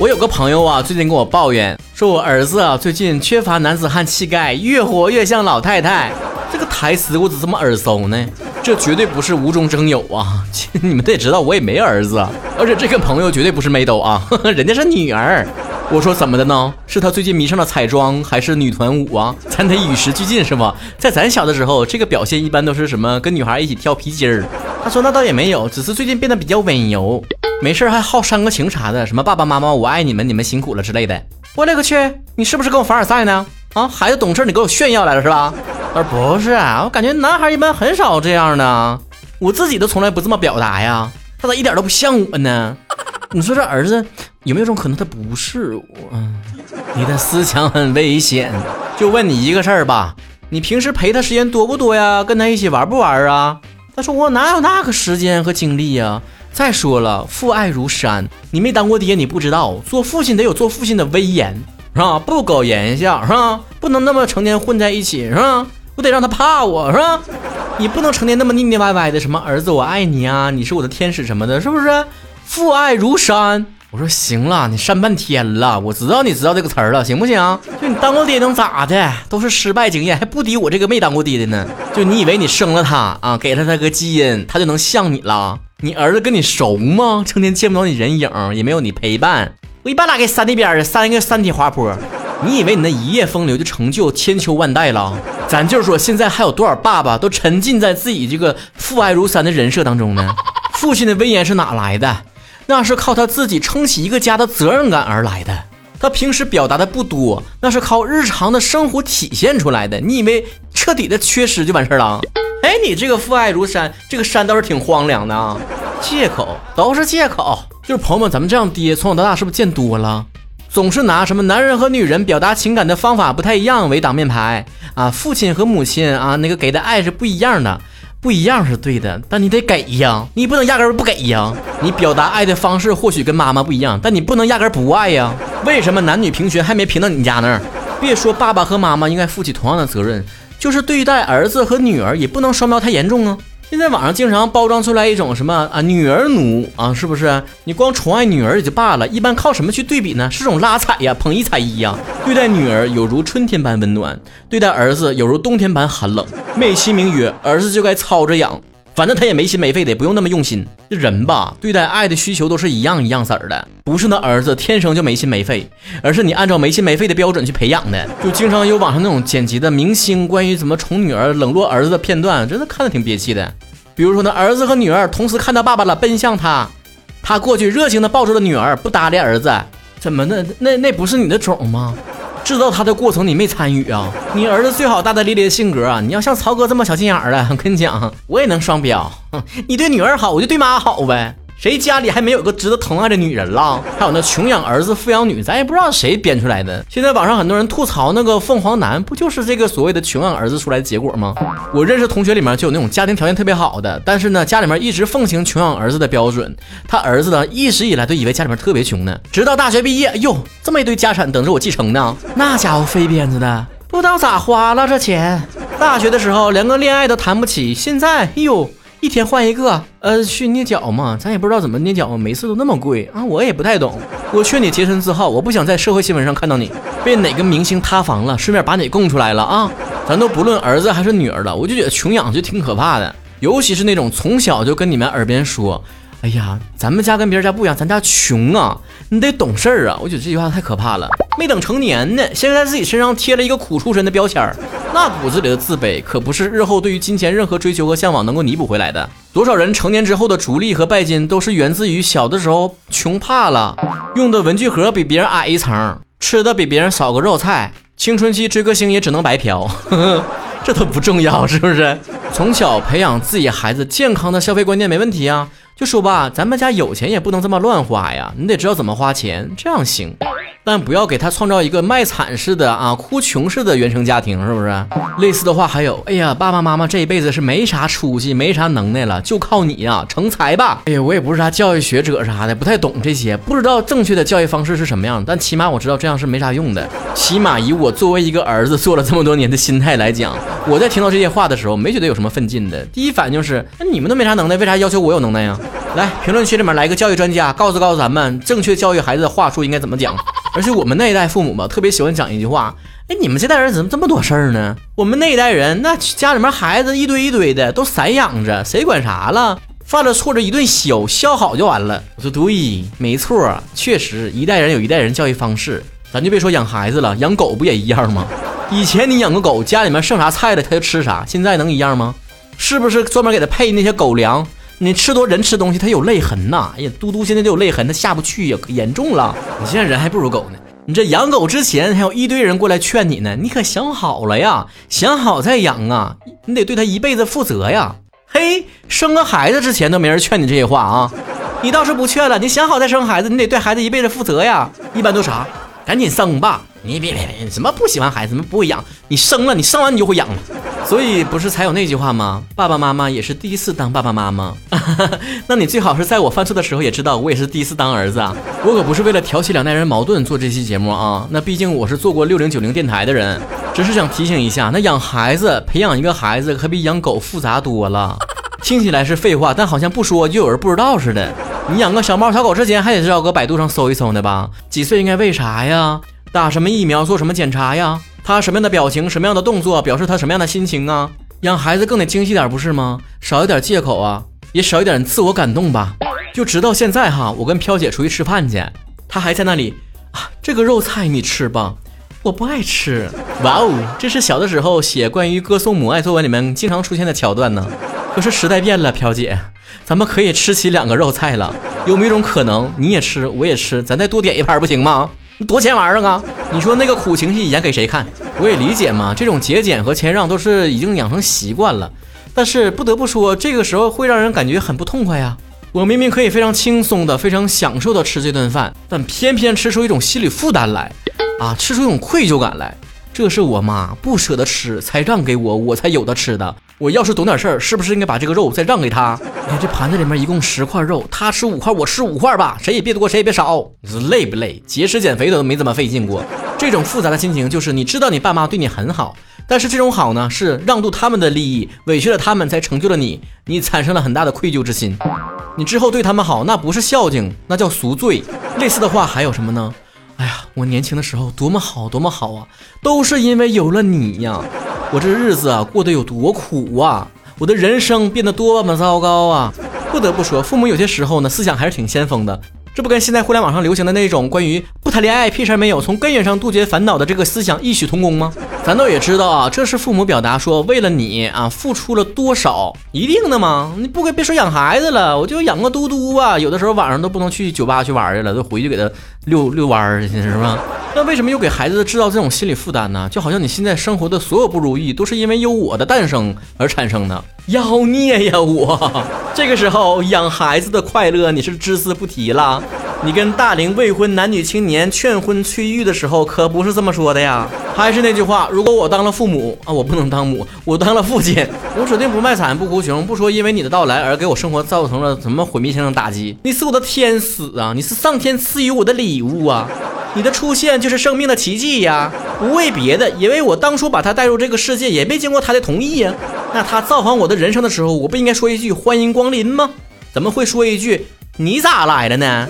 我有个朋友啊，最近跟我抱怨说，我儿子啊最近缺乏男子汉气概，越活越像老太太。这个台词我怎么这么耳熟呢？这绝对不是无中生有啊！你们得知道，我也没儿子，而且这个朋友绝对不是没斗啊，人家是女儿。我说怎么的呢？是他最近迷上了彩妆，还是女团舞啊？咱得与时俱进是吧？在咱小的时候，这个表现一般都是什么？跟女孩一起跳皮筋儿。他说那倒也没有，只是最近变得比较温柔，没事还好煽个情啥的，什么爸爸妈妈我爱你们，你们辛苦了之类的。我勒个去，你是不是跟我凡尔赛呢？啊，孩子懂事，你给我炫耀来了是吧？而不是，我感觉男孩一般很少这样的，我自己都从来不这么表达呀。他咋一点都不像我呢？你说这儿子有没有种可能他不是我？你的思想很危险。就问你一个事儿吧，你平时陪他时间多不多呀？跟他一起玩不玩啊？他说我哪有那个时间和精力呀？再说了，父爱如山，你没当过爹，你不知道，做父亲得有做父亲的威严，是吧？不苟言笑，是吧？不能那么成天混在一起，是吧？我得让他怕我，是吧？你不能成天那么腻腻歪歪的，什么儿子我爱你啊，你是我的天使什么的，是不是？父爱如山，我说行了，你删半天了，我知道你知道这个词儿了，行不行？就你当过爹能咋的？都是失败经验，还不敌我这个没当过爹的呢。就你以为你生了他啊，给了他个基因，他就能像你了？你儿子跟你熟吗？成天见不着你人影，也没有你陪伴，我一巴掌给扇那边去，扇一个三体滑坡。你以为你那一夜风流就成就千秋万代了？咱就是说，现在还有多少爸爸都沉浸在自己这个父爱如山的人设当中呢？父亲的威严是哪来的？那是靠他自己撑起一个家的责任感而来的。他平时表达的不多，那是靠日常的生活体现出来的。你以为彻底的缺失就完事儿了？哎，你这个父爱如山，这个山倒是挺荒凉的啊！借口都是借口。就是朋友们，咱们这样爹从小到大是不是见多了？总是拿什么男人和女人表达情感的方法不太一样为挡面牌啊？父亲和母亲啊，那个给的爱是不一样的。不一样是对的，但你得给呀，你不能压根儿不给呀。你表达爱的方式或许跟妈妈不一样，但你不能压根儿不爱呀。为什么男女平权还没平到你家那儿？别说爸爸和妈妈应该负起同样的责任，就是对待儿子和女儿也不能双标太严重啊。现在网上经常包装出来一种什么啊女儿奴啊，是不是？你光宠爱女儿也就罢了，一般靠什么去对比呢？是种拉踩呀，捧一踩一呀。对待女儿有如春天般温暖，对待儿子有如冬天般寒冷。美其名曰儿子就该操着养，反正他也没心没肺的，不用那么用心。这人吧，对待爱的需求都是一样一样色儿的，不是那儿子天生就没心没肺，而是你按照没心没肺的标准去培养的。就经常有网上那种剪辑的明星关于怎么宠女儿、冷落儿子的片段，真的看的挺憋气的。比如说，那儿子和女儿同时看到爸爸了，奔向他，他过去热情的抱住了女儿，不搭理儿子。怎么的？那那不是你的种吗？制造他的过程你没参与啊？你儿子最好大大咧咧的性格啊！你要像曹哥这么小心眼儿的，我跟你讲，我也能双标。你对女儿好，我就对妈好呗。谁家里还没有个值得疼爱的女人了？还有那穷养儿子富养女，咱也不知道谁编出来的。现在网上很多人吐槽那个凤凰男，不就是这个所谓的穷养儿子出来的结果吗？我认识同学里面就有那种家庭条件特别好的，但是呢家里面一直奉行穷养儿子的标准。他儿子呢一直以来都以为家里面特别穷呢，直到大学毕业，哟，这么一堆家产等着我继承呢。那家伙飞鞭子的，不知道咋花了这钱。大学的时候连个恋爱都谈不起，现在，哎呦。一天换一个，呃，去捏脚嘛，咱也不知道怎么捏脚，每次都那么贵啊，我也不太懂。我劝你洁身自好，我不想在社会新闻上看到你被哪个明星塌房了，顺便把你供出来了啊。咱都不论儿子还是女儿了，我就觉得穷养就挺可怕的，尤其是那种从小就跟你们耳边说。哎呀，咱们家跟别人家不一样，咱家穷啊，你得懂事儿啊！我觉得这句话太可怕了。没等成年呢，先在自己身上贴了一个苦出身的标签儿，那骨子里的自卑可不是日后对于金钱任何追求和向往能够弥补回来的。多少人成年之后的逐利和拜金，都是源自于小的时候穷怕了，用的文具盒比别人矮一层，吃的比别人少个肉菜，青春期追个星也只能白嫖。这都不重要，是不是？从小培养自己孩子健康的消费观念没问题啊。就说吧，咱们家有钱也不能这么乱花呀，你得知道怎么花钱，这样行。但不要给他创造一个卖惨式的啊哭穷式的原生家庭，是不是？类似的话还有，哎呀，爸爸妈妈这一辈子是没啥出息，没啥能耐了，就靠你呀，成才吧。哎呀，我也不是啥教育学者啥的，不太懂这些，不知道正确的教育方式是什么样，但起码我知道这样是没啥用的。起码以我作为一个儿子做了这么多年的心态来讲，我在听到这些话的时候，没觉得有什么奋进的。第一反应就是，那你们都没啥能耐，为啥要求我有能耐呀？来评论区里面来个教育专家，告诉告诉咱们正确教育孩子的话术应该怎么讲。而且我们那一代父母吧，特别喜欢讲一句话：哎，你们这代人怎么这么多事儿呢？我们那一代人，那家里面孩子一堆一堆的，都散养着，谁管啥了？犯了错这一顿削，削好就完了。我说对，没错，确实一代人有一代人教育方式。咱就别说养孩子了，养狗不也一样吗？以前你养个狗，家里面剩啥菜了，它就吃啥，现在能一样吗？是不是专门给它配那些狗粮？你吃多人吃东西，它有泪痕呐！哎呀，嘟嘟现在都有泪痕，它下不去呀，可严重了。你现在人还不如狗呢。你这养狗之前还有一堆人过来劝你呢，你可想好了呀？想好再养啊！你得对它一辈子负责呀。嘿，生个孩子之前都没人劝你这些话啊！你倒是不劝了，你想好再生孩子，你得对孩子一辈子负责呀。一般都啥？赶紧生吧！你别别别，什么不喜欢孩子，什么不会养，你生了，你生完你就会养了。所以不是才有那句话吗？爸爸妈妈也是第一次当爸爸妈妈。那你最好是在我犯错的时候也知道我也是第一次当儿子啊。我可不是为了挑起两代人矛盾做这期节目啊。那毕竟我是做过六零九零电台的人，只是想提醒一下，那养孩子培养一个孩子可比养狗复杂多了。听起来是废话，但好像不说就有人不知道似的。你养个小猫小狗之前还得是要搁百度上搜一搜的吧？几岁应该喂啥呀？打什么疫苗？做什么检查呀？他什么样的表情，什么样的动作，表示他什么样的心情啊？养孩子更得精细点，不是吗？少一点借口啊，也少一点自我感动吧。就直到现在哈，我跟飘姐出去吃饭去，她还在那里啊，这个肉菜你吃吧，我不爱吃。哇哦，这是小的时候写关于歌颂母爱作文里面经常出现的桥段呢。可是时代变了，飘姐，咱们可以吃起两个肉菜了。有没有一种可能，你也吃，我也吃，咱再多点一盘不行吗？多钱玩意儿啊！你说那个苦情戏演给谁看？我也理解嘛，这种节俭和谦让都是已经养成习惯了。但是不得不说，这个时候会让人感觉很不痛快呀。我明明可以非常轻松的、非常享受的吃这顿饭，但偏偏吃出一种心理负担来，啊，吃出一种愧疚感来。这是我妈不舍得吃才让给我，我才有的吃的。我要是懂点事儿，是不是应该把这个肉再让给他？你看这盘子里面一共十块肉，他吃五块，我吃五块吧，谁也别多，谁也别少。你说累不累？节食减肥都没怎么费劲过。这种复杂的心情就是，你知道你爸妈对你很好，但是这种好呢，是让渡他们的利益，委屈了他们才成就了你，你产生了很大的愧疚之心。你之后对他们好，那不是孝敬，那叫赎罪。类似的话还有什么呢？哎呀，我年轻的时候多么好，多么好啊！都是因为有了你呀，我这日子啊过得有多苦啊，我的人生变得多么糟糕啊！不得不说，父母有些时候呢，思想还是挺先锋的。这不跟现在互联网上流行的那种关于不谈恋爱屁事儿没有，从根源上杜绝烦恼的这个思想异曲同工吗？咱倒也知道啊，这是父母表达说为了你啊付出了多少，一定的吗？你不该别说养孩子了，我就养个嘟嘟吧，有的时候晚上都不能去酒吧去玩去了，都回去给他遛遛弯儿去，是吧？那为什么又给孩子制造这种心理负担呢？就好像你现在生活的所有不如意，都是因为有我的诞生而产生的。妖孽呀！我这个时候养孩子的快乐你是只字不提了。你跟大龄未婚男女青年劝婚催育的时候可不是这么说的呀。还是那句话，如果我当了父母啊，我不能当母，我当了父亲，我指定不卖惨不哭穷，不说因为你的到来而给我生活造成了什么毁灭性的打击。你是我的天使啊，你是上天赐予我的礼物啊。你的出现就是生命的奇迹呀！不为别的，因为我当初把他带入这个世界也没经过他的同意呀。那他造访我的人生的时候，我不应该说一句欢迎光临吗？怎么会说一句你咋来了呢？